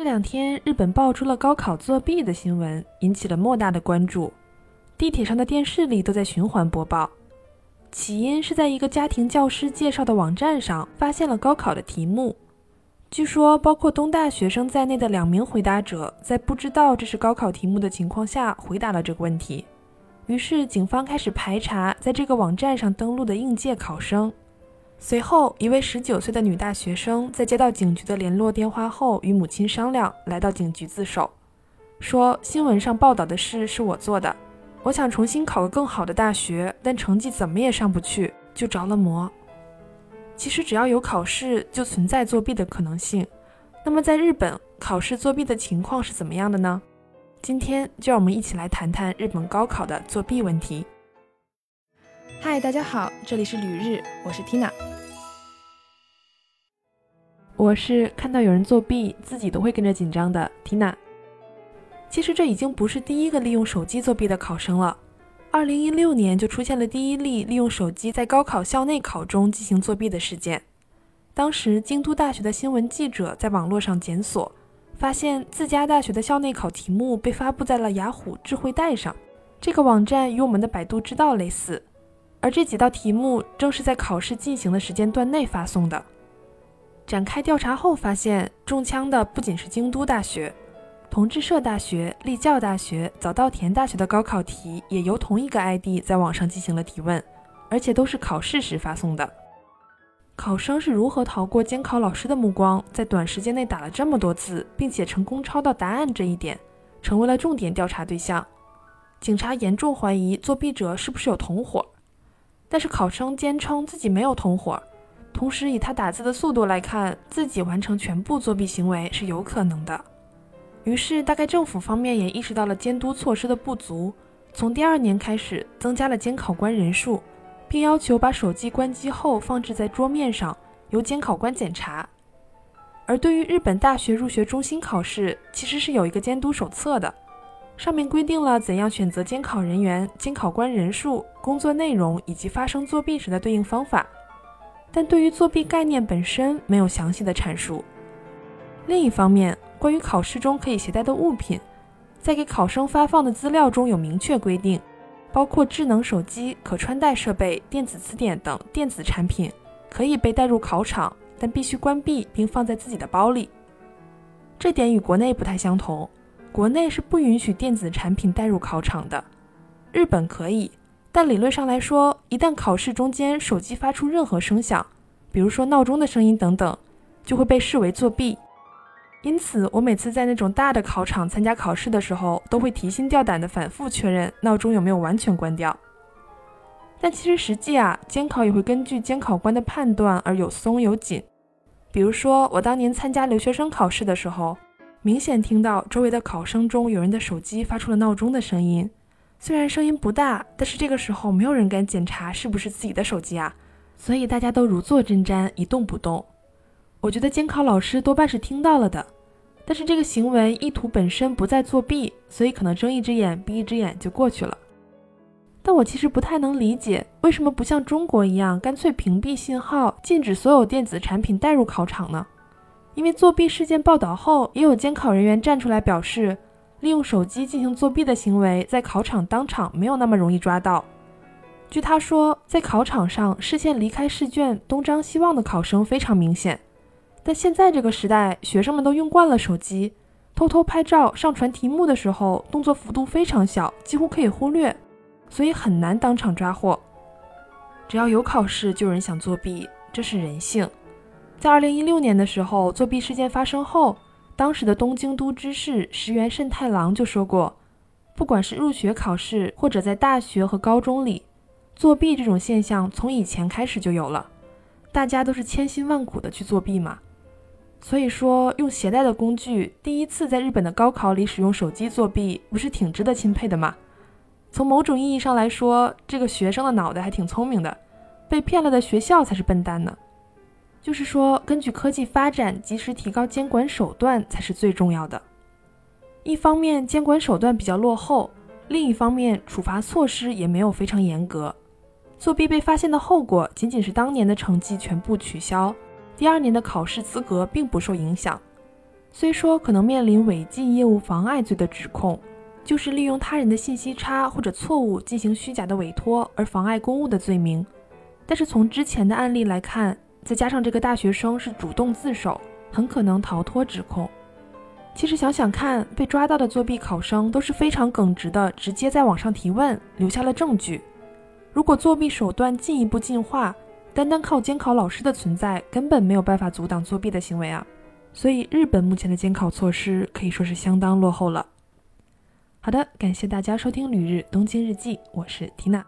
这两天，日本爆出了高考作弊的新闻，引起了莫大的关注。地铁上的电视里都在循环播报。起因是在一个家庭教师介绍的网站上发现了高考的题目。据说，包括东大学生在内的两名回答者在不知道这是高考题目的情况下回答了这个问题。于是，警方开始排查在这个网站上登录的应届考生。随后，一位十九岁的女大学生在接到警局的联络电话后，与母亲商量，来到警局自首，说：“新闻上报道的事是我做的，我想重新考个更好的大学，但成绩怎么也上不去，就着了魔。”其实，只要有考试，就存在作弊的可能性。那么，在日本，考试作弊的情况是怎么样的呢？今天就让我们一起来谈谈日本高考的作弊问题。嗨，大家好，这里是旅日，我是 Tina。我是看到有人作弊，自己都会跟着紧张的 Tina。其实这已经不是第一个利用手机作弊的考生了。二零一六年就出现了第一例利用手机在高考校内考中进行作弊的事件。当时京都大学的新闻记者在网络上检索，发现自家大学的校内考题目被发布在了雅虎智慧带上。这个网站与我们的百度知道类似。而这几道题目正是在考试进行的时间段内发送的。展开调查后发现，中枪的不仅是京都大学、同志社大学、立教大学、早稻田大学的高考题，也由同一个 ID 在网上进行了提问，而且都是考试时发送的。考生是如何逃过监考老师的目光，在短时间内打了这么多字，并且成功抄到答案这一点，成为了重点调查对象。警察严重怀疑作弊者是不是有同伙。但是考生坚称自己没有同伙，同时以他打字的速度来看，自己完成全部作弊行为是有可能的。于是，大概政府方面也意识到了监督措施的不足，从第二年开始增加了监考官人数，并要求把手机关机后放置在桌面上，由监考官检查。而对于日本大学入学中心考试，其实是有一个监督手册的。上面规定了怎样选择监考人员、监考官人数、工作内容以及发生作弊时的对应方法，但对于作弊概念本身没有详细的阐述。另一方面，关于考试中可以携带的物品，在给考生发放的资料中有明确规定，包括智能手机、可穿戴设备、电子词典等电子产品可以被带入考场，但必须关闭并放在自己的包里。这点与国内不太相同。国内是不允许电子产品带入考场的，日本可以，但理论上来说，一旦考试中间手机发出任何声响，比如说闹钟的声音等等，就会被视为作弊。因此，我每次在那种大的考场参加考试的时候，都会提心吊胆地反复确认闹钟有没有完全关掉。但其实实际啊，监考也会根据监考官的判断而有松有紧。比如说，我当年参加留学生考试的时候。明显听到周围的考生中有人的手机发出了闹钟的声音，虽然声音不大，但是这个时候没有人敢检查是不是自己的手机啊，所以大家都如坐针毡，一动不动。我觉得监考老师多半是听到了的，但是这个行为意图本身不在作弊，所以可能睁一只眼闭一只眼就过去了。但我其实不太能理解，为什么不像中国一样，干脆屏蔽信号，禁止所有电子产品带入考场呢？因为作弊事件报道后，也有监考人员站出来表示，利用手机进行作弊的行为在考场当场没有那么容易抓到。据他说，在考场上视线离开试卷、东张西望的考生非常明显，但现在这个时代，学生们都用惯了手机，偷偷拍照、上传题目的时候，动作幅度非常小，几乎可以忽略，所以很难当场抓获。只要有考试，就有人想作弊，这是人性。在二零一六年的时候，作弊事件发生后，当时的东京都知事石原慎太郎就说过，不管是入学考试或者在大学和高中里，作弊这种现象从以前开始就有了，大家都是千辛万苦的去作弊嘛。所以说，用携带的工具，第一次在日本的高考里使用手机作弊，不是挺值得钦佩的吗？从某种意义上来说，这个学生的脑袋还挺聪明的，被骗了的学校才是笨蛋呢。就是说，根据科技发展，及时提高监管手段才是最重要的。一方面，监管手段比较落后；另一方面，处罚措施也没有非常严格。作弊被发现的后果，仅仅是当年的成绩全部取消，第二年的考试资格并不受影响。虽说可能面临违纪业务妨碍罪的指控，就是利用他人的信息差或者错误进行虚假的委托而妨碍公务的罪名，但是从之前的案例来看，再加上这个大学生是主动自首，很可能逃脱指控。其实想想看，被抓到的作弊考生都是非常耿直的，直接在网上提问，留下了证据。如果作弊手段进一步进化，单单靠监考老师的存在，根本没有办法阻挡作弊的行为啊！所以日本目前的监考措施可以说是相当落后了。好的，感谢大家收听《旅日东京日记》，我是缇娜。